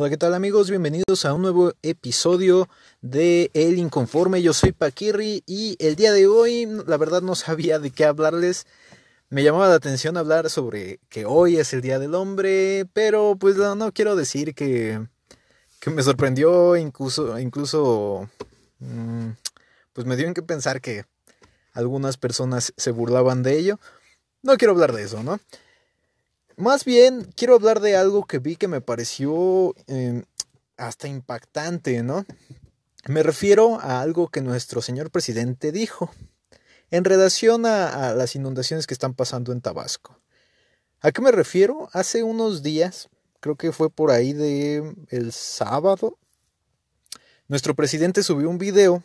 Hola, ¿qué tal amigos? Bienvenidos a un nuevo episodio de El Inconforme. Yo soy Paquirri y el día de hoy, la verdad no sabía de qué hablarles. Me llamaba la atención hablar sobre que hoy es el Día del Hombre, pero pues no, quiero decir que, que, me sorprendió, incluso, incluso, mm, pues me dio en que pensar que algunas personas se burlaban de ello. No quiero hablar de eso, ¿no? Más bien, quiero hablar de algo que vi que me pareció em, hasta impactante, ¿no? Me refiero a algo que nuestro señor presidente dijo en relación a, las inundaciones que están pasando en Tabasco. ¿A qué me refiero? Hace unos días, creo que fue por ahí de el sábado, nuestro presidente subió un video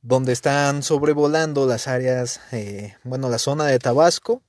donde están sobrevolando las áreas, eh, bueno, la zona de Tabasco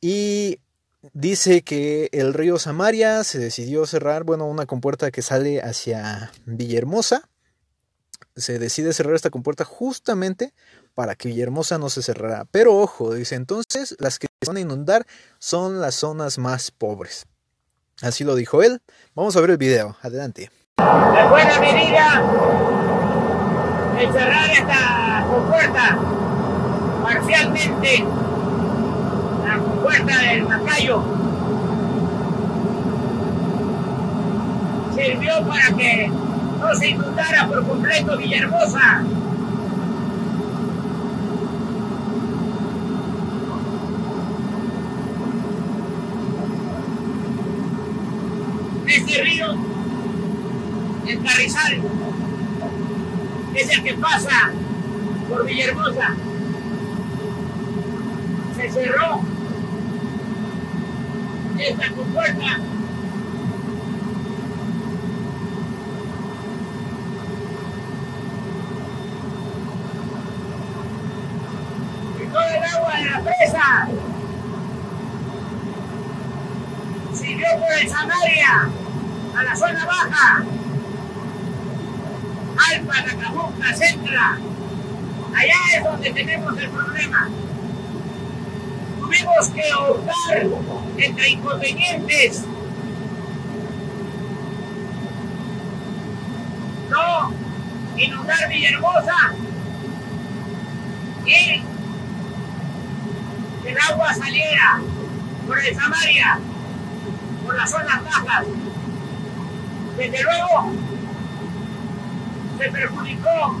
y Dice que el río Samaria se decidió cerrar, bueno, una compuerta que sale hacia Villahermosa. Se decide cerrar esta compuerta justamente para que Villahermosa no se cerrara. Pero ojo, dice entonces, las que se van a inundar son las zonas más pobres. Así lo dijo él. Vamos a ver el video. Adelante. De buena medida el cerrar esta compuerta parcialmente puerta del Macayo sirvió para que no se inundara por completo Villahermosa. Este río, el Carrizal, es el que pasa por Villahermosa. Se cerró esta compuerta. Y todo el agua de la presa siguió por el Samaria a la zona baja. Alfa, Nacajuca, Centra. Allá es donde tenemos el problema tuvimos que optar entre inconvenientes. No inundar Villahermosa y que el agua saliera por el Samaria, por las zonas bajas. Desde luego, se perjudicó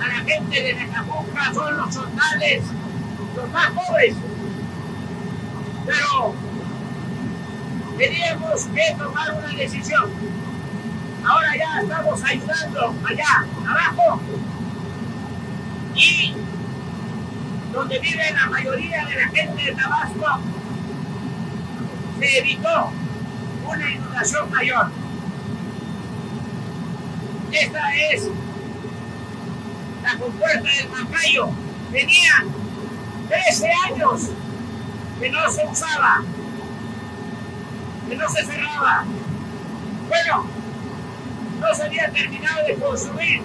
a la gente de Necajuca, son los soldales, los más pobres pero teníamos que tomar una decisión. Ahora ya estamos ayudando allá abajo y donde vive la mayoría de la gente de Tabasco se evitó una inundación mayor. Esta es la compuerta del Macayo. Tenía 13 años que no se usaba, que no se cerraba. Bueno, no se había terminado de construir.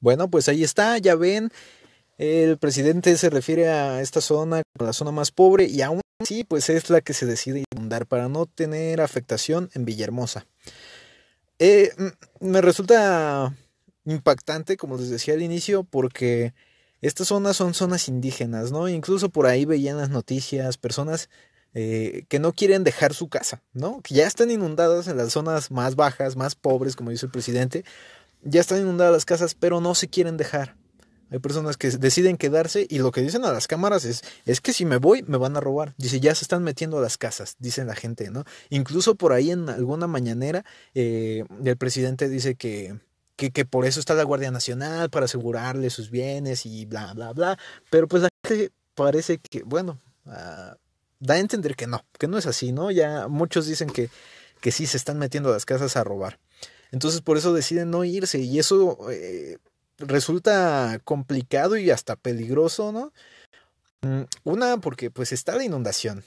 Bueno, pues ahí está, ya ven, el presidente se refiere a esta zona como la zona más pobre y aún así pues es la que se decide inundar para no tener afectación en Villahermosa. Eh, me resulta impactante, como les decía al inicio, porque estas zonas son zonas indígenas, ¿no? Incluso por ahí veían las noticias personas eh, que no quieren dejar su casa, ¿no? Que ya están inundadas en las zonas más bajas, más pobres, como dice el presidente. Ya están inundadas las casas, pero no se quieren dejar. Hay personas que deciden quedarse y lo que dicen a las cámaras es, es que si me voy me van a robar. Dice, ya se están metiendo a las casas, dicen la gente, ¿no? Incluso por ahí en alguna mañanera eh, el presidente dice que, que, por eso está la Guardia Nacional, para asegurarle sus bienes y bla, bla, bla. Pero pues la gente parece que, bueno, ah, da a entender que no, que no es así, ¿no? Ya muchos dicen que, que sí se están metiendo a las casas a robar. Entonces por eso deciden no irse y eso eh, resulta complicado y hasta peligroso, ¿no? Mm, una, porque pues está la inundación.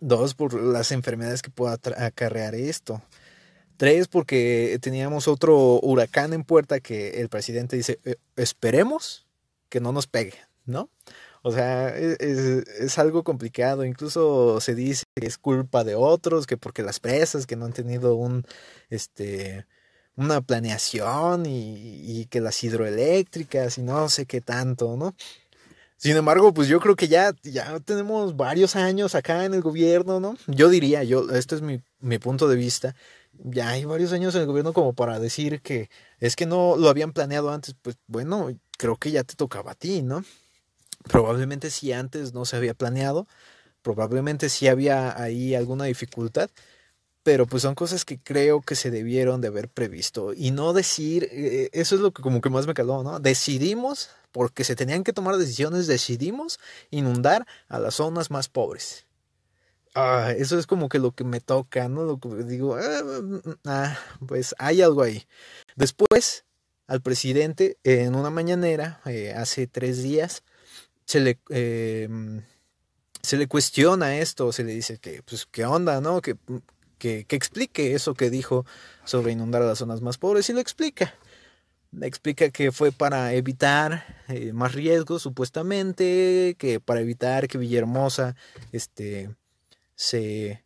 Dos, por las enfermedades que pueda acarrear esto. Tres, porque teníamos otro huracán en puerta que el presidente dice, eh, esperemos que no nos pegue, ¿no? O sea, es, es, algo complicado. Incluso se dice que es culpa de otros, que porque las presas que no han tenido un, este, una planeación y, y que las hidroeléctricas y no sé qué tanto, ¿no? Sin embargo, pues yo creo que ya, ya tenemos varios años acá en el gobierno, ¿no? Yo diría, yo, este es mi, mi punto de vista, ya hay varios años en el gobierno como para decir que es que no lo habían planeado antes, pues bueno, creo que ya te tocaba a ti, ¿no? Probablemente si antes no se había planeado, probablemente si había ahí alguna dificultad, pero pues son cosas que creo que se debieron de haber previsto y no decir, eh, eso es lo que como que más me caló, ¿no? Decidimos, porque se tenían que tomar decisiones, decidimos inundar a las zonas más pobres. Ah, eso es como que lo que me toca, ¿no? Lo que digo, ah, mm, mm, ah, pues hay algo ahí. Después, al presidente, en una mañanera, eh, hace tres días, se le, eh, se le cuestiona esto, se le dice que, pues, ¿qué onda, no? Que, que, que explique eso que dijo sobre inundar a las zonas más pobres y lo explica. Explica que fue para evitar eh, más riesgos, supuestamente, que para evitar que Villahermosa, este, se,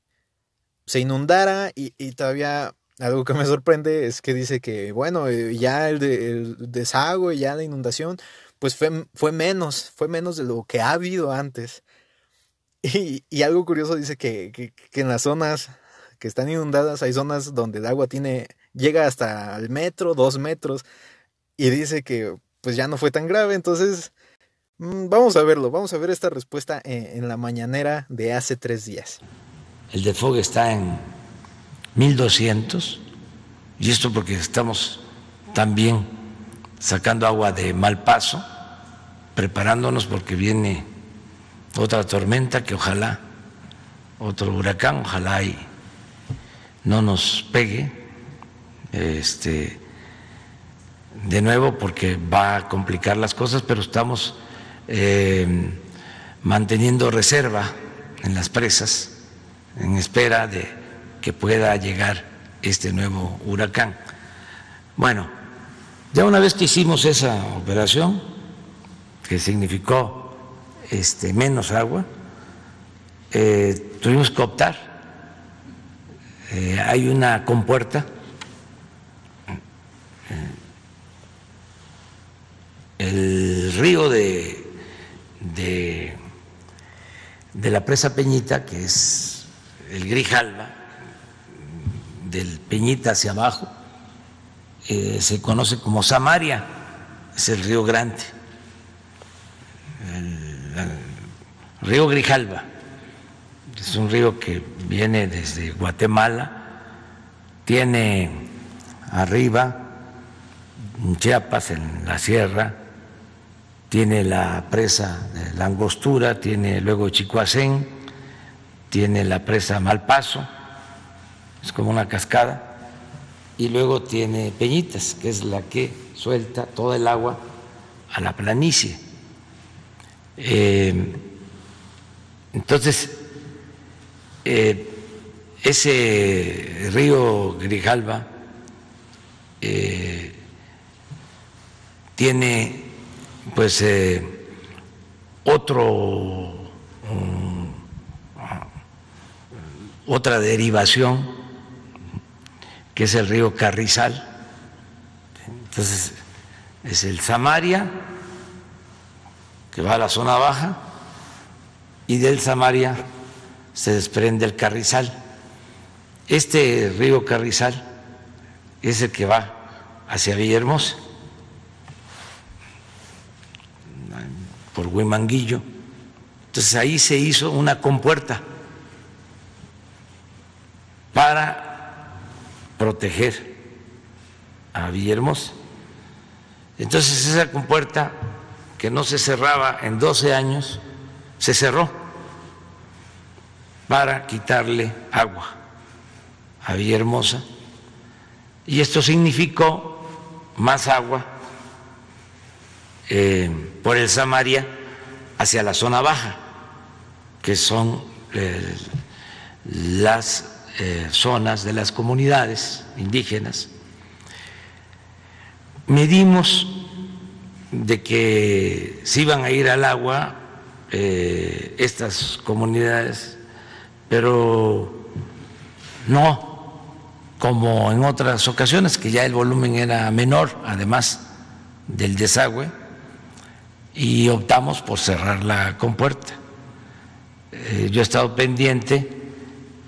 se inundara y, y, todavía algo que me sorprende es que dice que, bueno, eh, ya el, de, desagüe, ya la inundación, pues fue, fue menos, fue menos de lo que ha habido antes. Y, y algo curioso dice que, que, en las zonas que están inundadas hay zonas donde el agua tiene, llega hasta el metro, dos metros, y dice que pues ya no fue tan grave, entonces Mm, vamos a verlo, vamos a ver esta respuesta en, en la mañanera de hace tres días. El defogue está en 1200 y esto porque estamos también sacando agua de mal paso, preparándonos porque viene otra tormenta que ojalá, otro huracán, ojalá y no nos pegue este, de nuevo porque va a complicar las cosas, pero estamos eh, manteniendo reserva en las presas en espera de que pueda llegar este nuevo huracán. Bueno, ya una vez que hicimos esa operación, que significó este, menos agua, eh, tuvimos que optar. Eh, hay una compuerta. El río de de, la presa Peñita, que es el Grijalva, del Peñita hacia abajo, eh, se conoce como Samaria, es el río Grande, el, el río Grijalva, es un río que viene desde Guatemala, tiene arriba Chiapas, en la sierra, tiene la presa de la Angostura, tiene luego Chicoacén, tiene la presa Malpaso, es como una cascada, y luego tiene Peñitas, que es la que suelta todo el agua a la planicie. Eh, entonces, eh, ese río Grijalva eh, tiene pues eh, otro um, otra derivación que es el río Carrizal. Entonces es el Samaria que va a la zona baja y del Samaria se desprende el Carrizal. Este río Carrizal es el que va hacia Villahermosa por Huimanguillo. Entonces ahí se hizo una compuerta para proteger a Villahermosa. Entonces esa compuerta que no se cerraba en 12 años, se cerró para quitarle agua a Villahermosa. Y esto significó más agua eh, por el Samaria hacia la zona baja, que son eh, las eh, zonas de las comunidades indígenas. Medimos de que se iban a ir al agua estas comunidades, pero no como en otras ocasiones, que ya el volumen era menor, además del desagüe, y optamos por cerrar la compuerta. Eh, yo he estado pendiente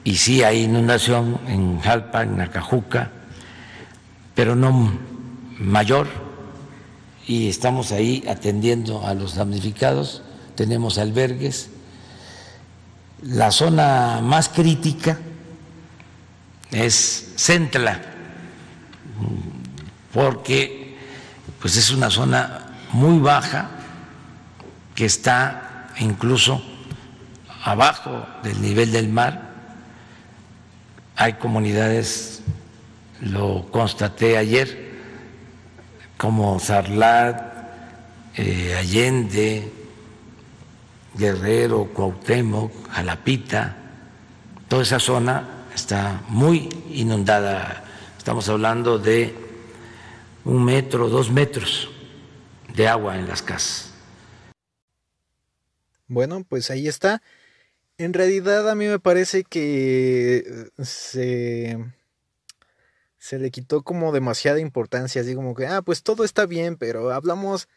y sí hay inundación en Jalpa, en Nacajuca, pero no mayor, y estamos ahí atendiendo a los damnificados, tenemos albergues. La zona más crítica es Centla, porque pues es una zona muy baja que está incluso abajo del nivel del mar. Hay comunidades, lo constaté ayer, como Sarlat, eh, Allende, Guerrero, Cuauhtémoc, Jalapita, toda esa zona está muy inundada. Estamos hablando de un metro, dos metros de agua en las casas. Bueno, pues ahí está. En realidad a mí me parece que se, se le quitó como demasiada importancia, así como que, ah, pues todo está bien, pero hablamos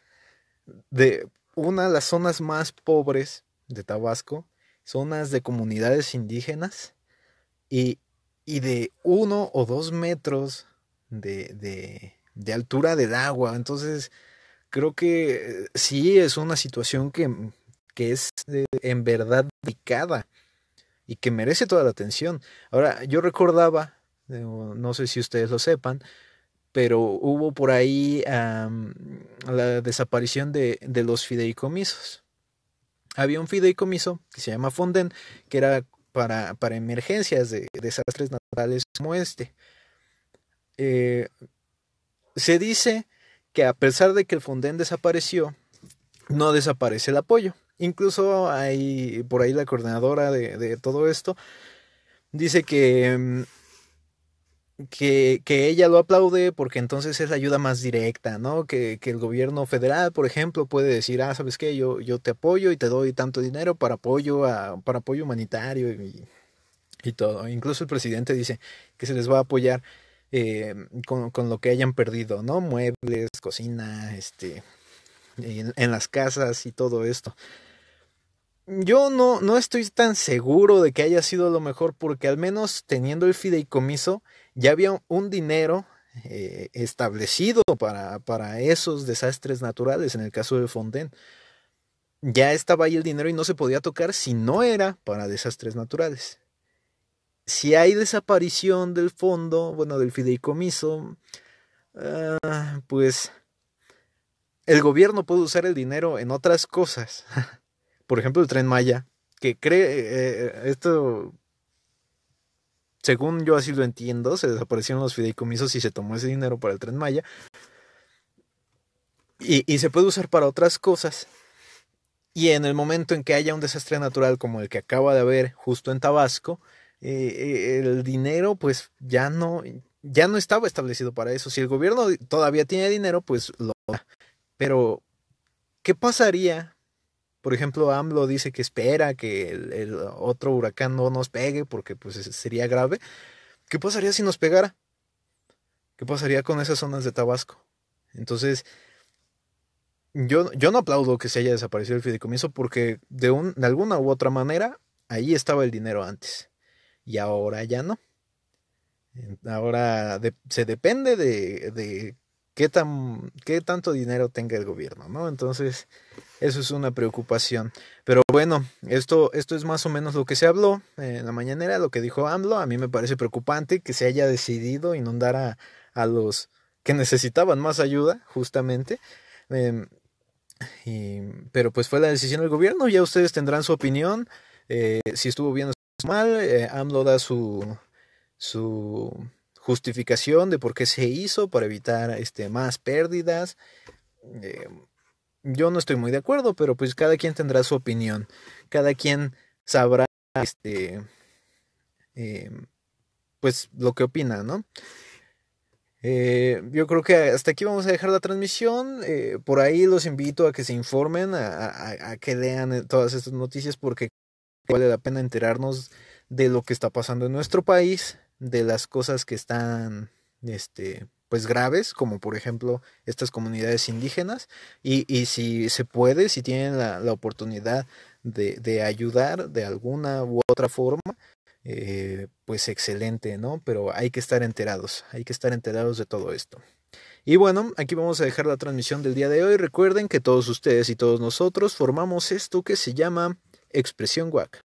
de una de las zonas más pobres de Tabasco, zonas de comunidades indígenas, y, de uno o dos metros de, de, altura del agua. Entonces, creo que sí es una situación que, que es en verdad delicada y que merece toda la atención. Ahora, yo recordaba, no sé si ustedes lo sepan, pero hubo por ahí la desaparición de, de, los fideicomisos. Había un fideicomiso que se llama Fonden, que era para, para emergencias de, desastres naturales como este. Eh, se dice que a pesar de que el Fonden desapareció, no desaparece el apoyo. Incluso hay por ahí la coordinadora de, de todo esto dice que mm, que, que, ella lo aplaude porque entonces es la ayuda más directa, ¿no? Que, que, el gobierno federal, por ejemplo, puede decir, ah, ¿sabes qué? Yo, yo te apoyo y te doy tanto dinero para apoyo, a, para apoyo humanitario y, y todo. Incluso el presidente dice que se les va a apoyar eh, con, con, lo que hayan perdido, ¿no? Muebles, cocina, este, en, en las casas y todo esto. Yo no, no estoy tan seguro de que haya sido lo mejor porque al menos teniendo el fideicomiso ya había un dinero eh, establecido para, para, esos desastres naturales en el caso de Fonden. Ya estaba ahí el dinero y no se podía tocar si no era para desastres naturales. Si hay desaparición del fondo, bueno, del fideicomiso, ah, pues el gobierno puede usar el dinero en otras cosas. por ejemplo, el tren Maya, que cree, eh, eh, esto, según yo así lo entiendo, se desaparecieron los fideicomisos y se tomó ese dinero para el tren Maya. Y, se puede usar para otras cosas. Y en el momento en que haya un desastre natural como el que acaba de haber justo en Tabasco, eh, el dinero pues ya no, ya no estaba establecido para eso. Si el gobierno todavía tiene dinero, pues lo... Pero, ¿qué pasaría por ejemplo, AMLO dice que espera que el, otro huracán no nos pegue porque pues sería grave. ¿Qué pasaría si nos pegara? ¿Qué pasaría con esas zonas de Tabasco? Entonces, yo, yo no aplaudo que se haya desaparecido el fideicomiso porque de, un, de alguna u otra manera ahí estaba el dinero antes y ahora ya no. Ahora se depende de, de qué, tan, qué tanto dinero tenga el gobierno, ¿no? Entonces, eso es una preocupación. Pero bueno, esto, esto es más o menos lo que se habló en la mañanera, lo que dijo AMLO. A mí me parece preocupante que se haya decidido inundar a, a los que necesitaban más ayuda, justamente. Em, pero pues fue la decisión del gobierno, ya ustedes tendrán su opinión, eh, si estuvo bien o mal, eh, AMLO da su, su justificación de por qué se hizo para evitar este, más pérdidas. Eh, yo no estoy muy de acuerdo, pero pues cada quien tendrá su opinión. Cada quien sabrá este, eh, pues lo que opina, ¿no? Eh, yo creo que hasta aquí vamos a dejar la transmisión. Eh, por ahí los invito a que se informen, a, a, que lean todas estas noticias porque vale la pena enterarnos de lo que está pasando en nuestro país, de las cosas que están este, pues graves, como por ejemplo estas comunidades indígenas, y, y si se puede, si tienen la, la oportunidad de, de, ayudar de alguna u otra forma, eh, pues excelente, ¿no? Pero hay que estar enterados, hay que estar enterados de todo esto. Y bueno, aquí vamos a dejar la transmisión del día de hoy. Recuerden que todos ustedes y todos nosotros formamos esto que se llama Expresión WAC.